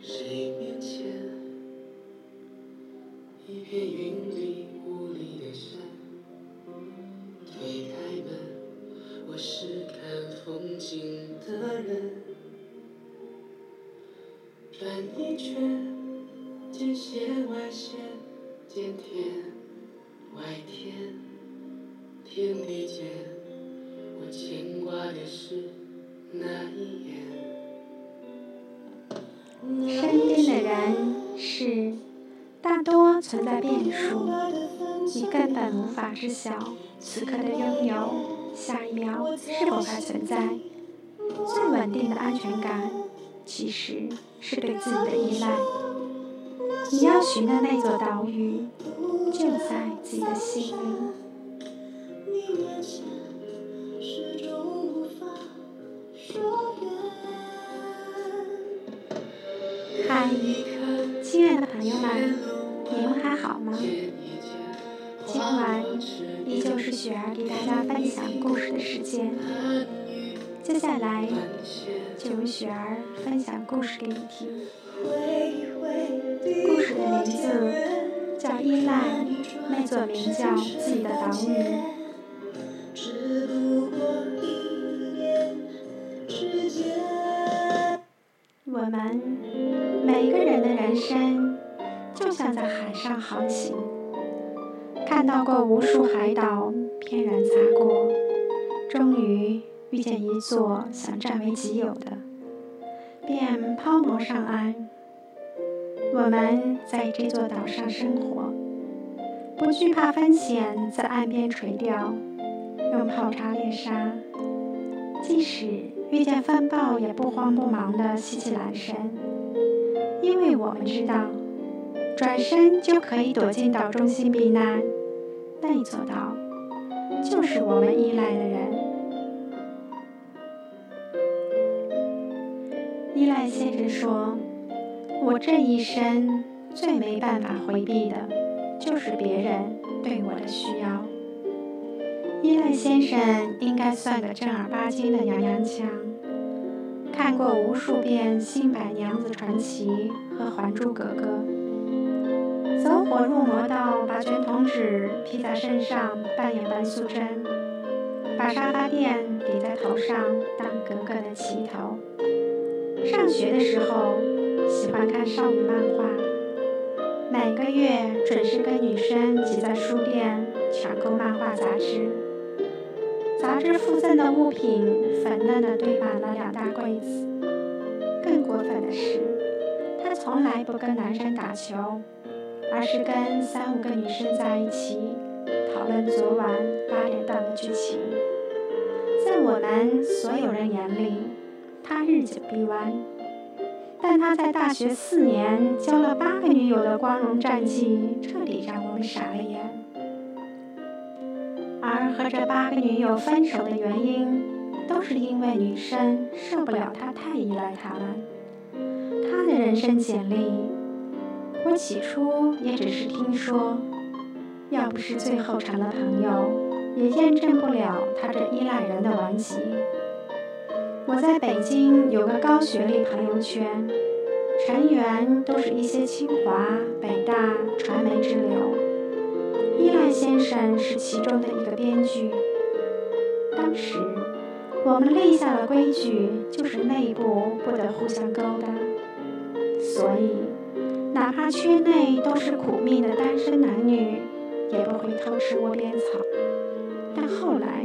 谁面前？一片云里你根本无法知晓此刻的拥有，下一秒是否还存在。最稳定的安全感，其实是对自己的依赖。你要寻的那座岛屿，就在自己的心里。今晚依旧是雪儿给大家分享故事的时间。接下来就由雪儿分享故事给你听。故事的名字叫《依赖》，那座名叫自己的岛屿。我们每个人的人生就像在海上航行，看到过无数海岛翩然擦过，终于遇见一座想占为己有的，便抛锚上岸。我们在这座岛上生活，不惧怕风险在岸边垂钓，用泡茶猎沙，即使遇见风暴也不慌不忙地吸气揽身，因为我们知道，转身就可以躲进岛中心避难。那座岛，就是我们依赖的人。依赖先生说：“我这一生最没办法回避的，就是别人对我的需要。”依赖先生应该算个正儿八经的娘娘腔，看过无数遍《新白娘子传奇》和《还珠格格》，走火入魔到把卷筒纸披在身上扮演白素贞，把沙发垫抵在头上当格格的旗头。上学的时候喜欢看少女漫画，每个月准时跟女生挤在书店抢购漫画杂志。杂志附赠的物品粉嫩的堆满了两大柜子。更过分的是，他从来不跟男生打球，而是跟三五个女生在一起讨论昨晚八点档的剧情。在我们所有人眼里，他日久必弯，但他在大学四年交了八个女友的光荣战绩，彻底让我们傻了眼。而和这八个女友分手的原因，都是因为女生受不了他太依赖他们。他的人生简历，我起初也只是听说，要不是最后成了朋友，也验证不了他这依赖人的顽疾。我在北京有个高学历朋友圈，成员都是一些清华、北大、传媒之流。依赖先生是其中的一个编剧。当时我们立下了规矩，就是内部不得互相勾搭，所以哪怕圈内都是苦命的单身男女，也不会偷吃窝边草。但后来，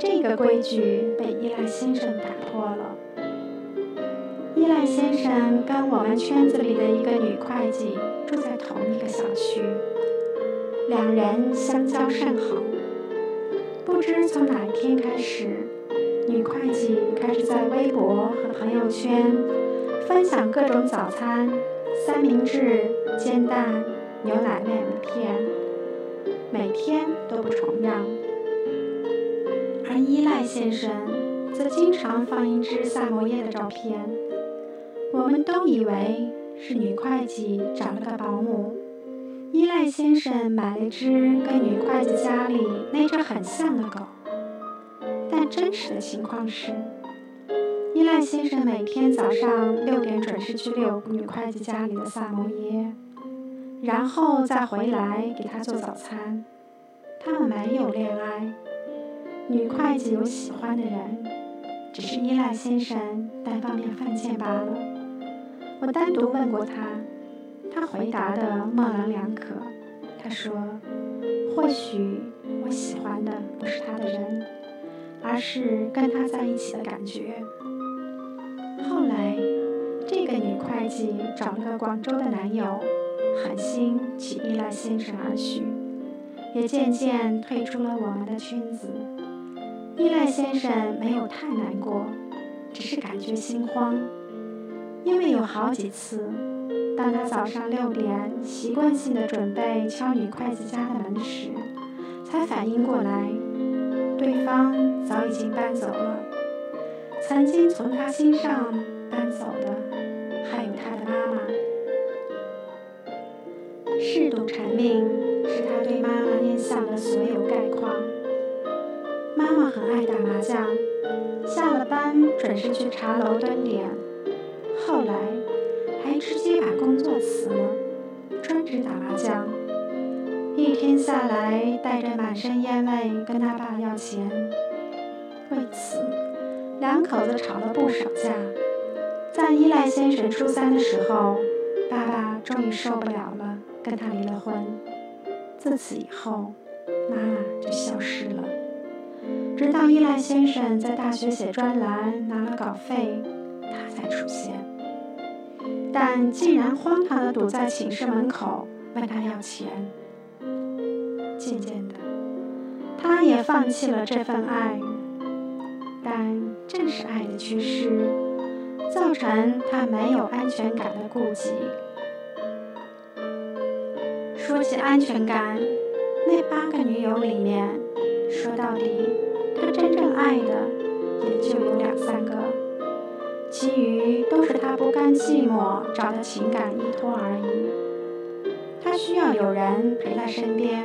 这个规矩被依赖先生打破了。依赖先生跟我们圈子里的一个女会计住在同一个小区。两人相交甚好，不知从哪一天开始，女会计开始在微博和朋友圈分享各种早餐：三明治、煎蛋、牛奶面片，每天都不重样。而依赖先生则经常放一只萨摩耶的照片，我们都以为是女会计找了个保姆。依赖先生买了一只跟女会计家里那只很像的狗，但真实的情况是，依赖先生每天早上六点准时去遛女会计家里的萨摩耶，然后再回来给他做早餐。他们没有恋爱，女会计有喜欢的人，只是依赖先生单方面犯贱罢了。我单独问过他，他回答的模棱两可。他说：“或许我喜欢的不是他的人，而是跟他在一起的感觉。”后来，这个女会计找了个广州的男友，狠心弃依赖先生而去。也渐渐退出了我们的圈子。依赖先生没有太难过，只是感觉心慌，因为有好几次，当他早上六点习惯性的准备敲女会计家的门时，才反应过来，对方早已经搬走了。曾经从他心上搬走的，还有他的妈妈。嗜赌成命。是他对妈妈印象的所有概况。妈妈很爱打麻将，下了班准是去茶楼蹲点，后来还直接把工作辞了，专职打麻将。一天下来，带着满身烟味跟他爸要钱，为此两口子吵了不少架。在依赖先生初三的时候，爸爸终于受不了了，跟他离了婚。自此以后，妈妈就消失了。直到依赖先生在大学写专栏拿了稿费，他才出现。但竟然荒唐地堵在寝室门口问他要钱。渐渐的，他也放弃了这份爱。但正是爱的缺失，造成他没有安全感的顾忌。说起安全感，那八个女友里面，说到底，他真正爱的也就有两三个，其余都是他不甘寂寞找的情感依托而已。他需要有人陪在身边，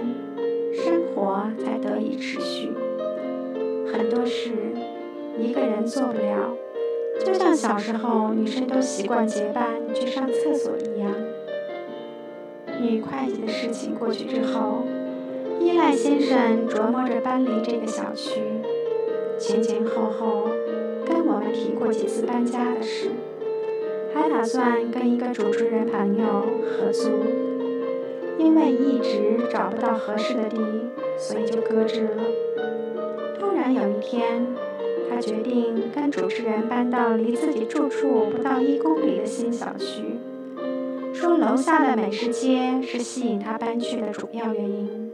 生活才得以持续。很多事一个人做不了，就像小时候女生都习惯结伴去上厕所一样。女会计的事情过去之后，依赖先生琢磨着搬离这个小区，前前后后跟我们提过几次搬家的事，还打算跟一个主持人朋友合租，因为一直找不到合适的地，所以就搁置了。突然有一天，他决定跟主持人搬到离自己住处不到一公里的新小区。说楼下的美食街是吸引他搬去的主要原因。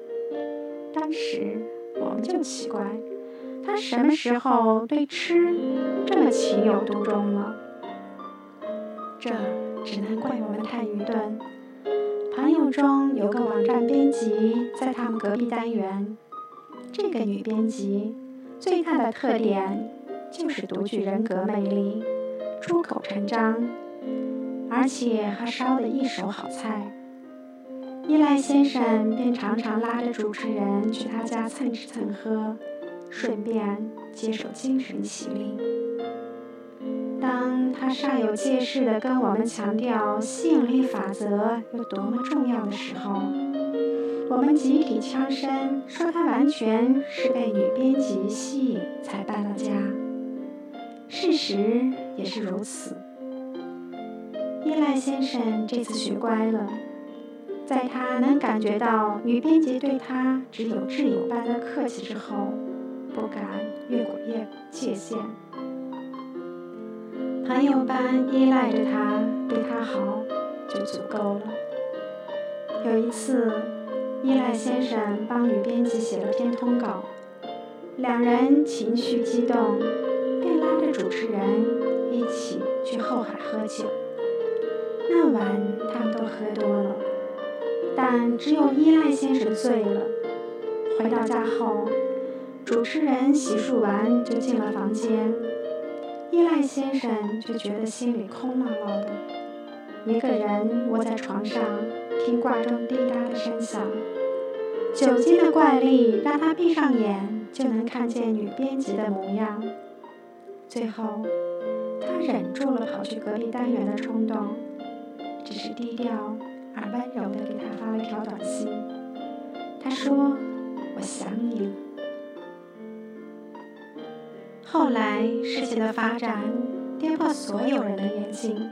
当时我们就奇怪，他什么时候对吃这么情有独钟了？这只能怪我们太愚钝。朋友中有个网站编辑在他们隔壁单元，这个女编辑最大的特点就是独具人格魅力，出口成章。而且还烧得一手好菜，依赖先生便常常拉着主持人去他家蹭吃蹭喝，顺便接受精神洗礼。当他煞有介事地跟我们强调吸引力法则有多么重要的时候，我们集体枪声说他完全是被女编辑吸引才搬了家。事实也是如此。依赖先生这次学乖了，在他能感觉到女编辑对他只有挚友般的客气之后，不敢越过界界限。朋友般依赖着他，对他好就足够了。有一次，依赖先生帮女编辑写了篇通稿，两人情绪激动，便拉着主持人一起去后海喝酒。那晚他们都喝多了，但只有依赖先生醉了。回到家后，主持人洗漱完就进了房间，依赖先生就觉得心里空落落的，一个人窝在床上听挂钟滴答的声响。酒精的怪力让他闭上眼就能看见女编辑的模样。最后。他忍住了跑去隔壁单元的冲动，只是低调而温柔地给他发了条短信。他说：“我想你了。”后来事情的发展跌破所有人的眼镜，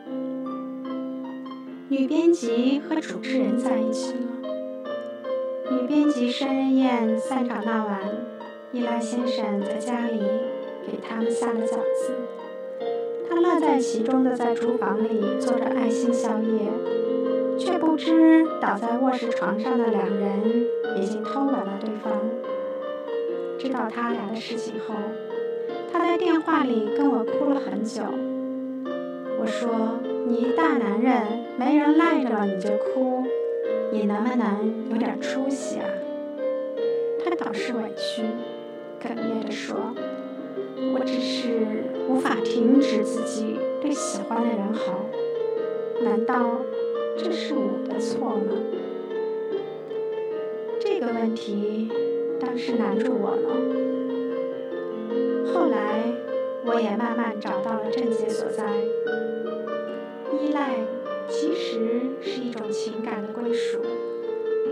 女编辑和主持人在一起了。女编辑生日宴散场那晚，伊莱先生在家里给他们下了饺子。他乐在其中的在厨房里做着爱心宵夜，却不知倒在卧室床上的两人已经偷吻了对方。知道他俩的事情后，他在电话里跟我哭了很久。我说：“你一大男人，没人赖着你就哭。”你能不能有点出息啊？他倒是委屈，哽咽着说：“我只是无法停止自己对喜欢的人好，难道这是我的错吗？”这个问题当时难住我了。后来，我也慢慢找到了症结所在，实是一种情感的归属，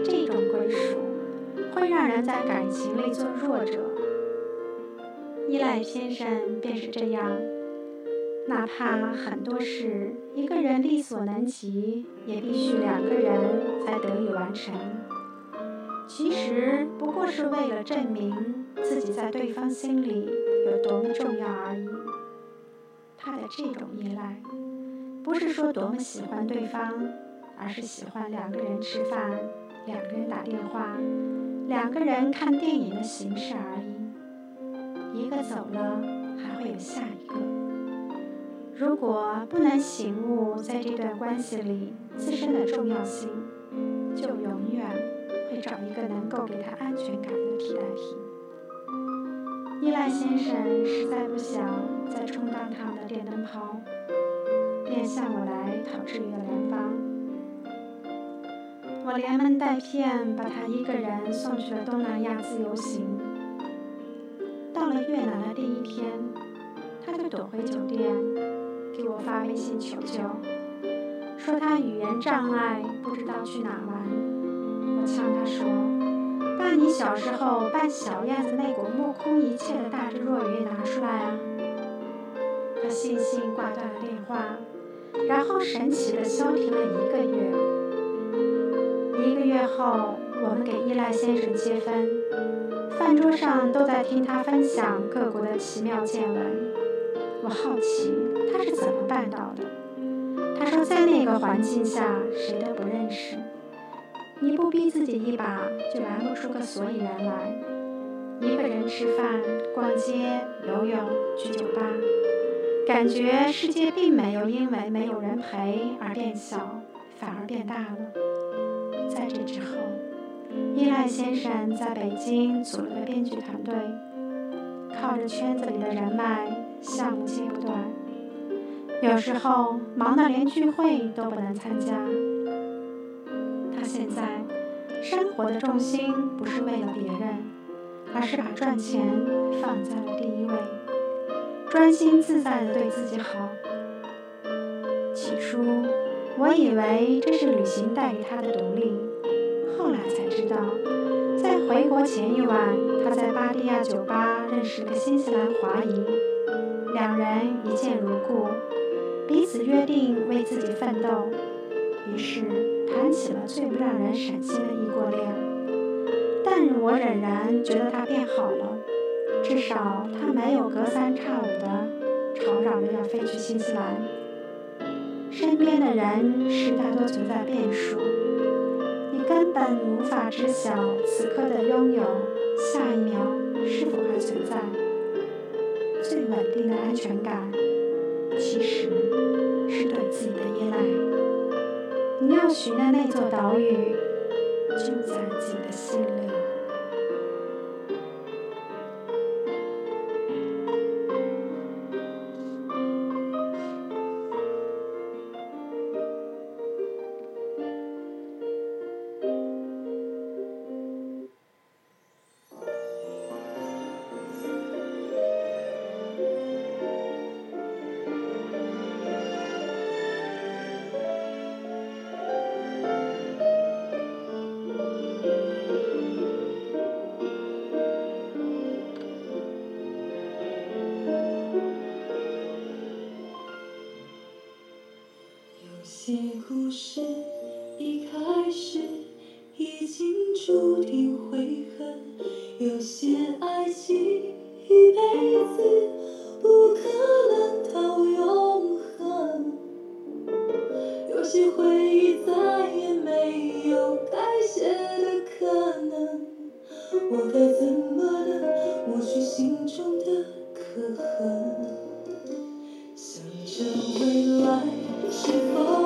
这种归属会让人在感情里做弱者。依赖先生便是这样，哪怕很多事一个人力所能及，也必须两个人才得以完成。其实不过是为了证明自己在对方心里有多么重要而已。他的这种依赖。不是说多么喜欢对方，而是喜欢两个人吃饭、两个人打电话、两个人看电影的形式而已。一个走了，还会有下一个。如果不能醒悟在这段关系里自身的重要性，就永远会找一个能够给他安全感的替代品。依赖先生实在不想再充当他们的电灯泡。便向我来讨治愈的良方。我连蒙带骗把他一个人送去了东南亚自由行。到了越南的第一天，他就躲回酒店，给我发微信求救，说他语言障碍，不知道去哪玩。我呛他说：“把你小时候扮小燕子那股目空一切的大智若愚拿出来啊！”他悻悻挂断了电话。然后神奇的消停了一个月。一个月后，我们给依赖先生接风，饭桌上都在听他分享各国的奇妙见闻。我好奇他是怎么办到的。他说，在那个环境下，谁都不认识，你不逼自己一把，就玩不出个所以然来。一个人吃饭、逛街、游泳、去酒吧。感觉世界并没有因为没有人陪而变小，反而变大了。在这之后，依赖先生在北京组了个编剧团队，靠着圈子里的人脉，项目接不断。有时候忙得连聚会都不能参加。他现在生活的重心不是为了别人，而是把赚钱放在了第一位。专心自在地对自己好。起初，我以为这是旅行带给他的独立，后来才知道，在回国前一晚，他在巴蒂亚酒吧认识了个新西兰华裔，两人一见如故，彼此约定为自己奋斗，于是谈起了最不让人省心的异国恋。但我仍然觉得他变好了。至少他没有隔三差五的吵嚷着要飞去新西兰。身边的人是大多存在变数，你根本无法知晓此刻的拥有，下一秒是否还存在。最稳定的安全感，其实是对自己的依赖。你要寻的那座岛屿，就在自己的心里。是否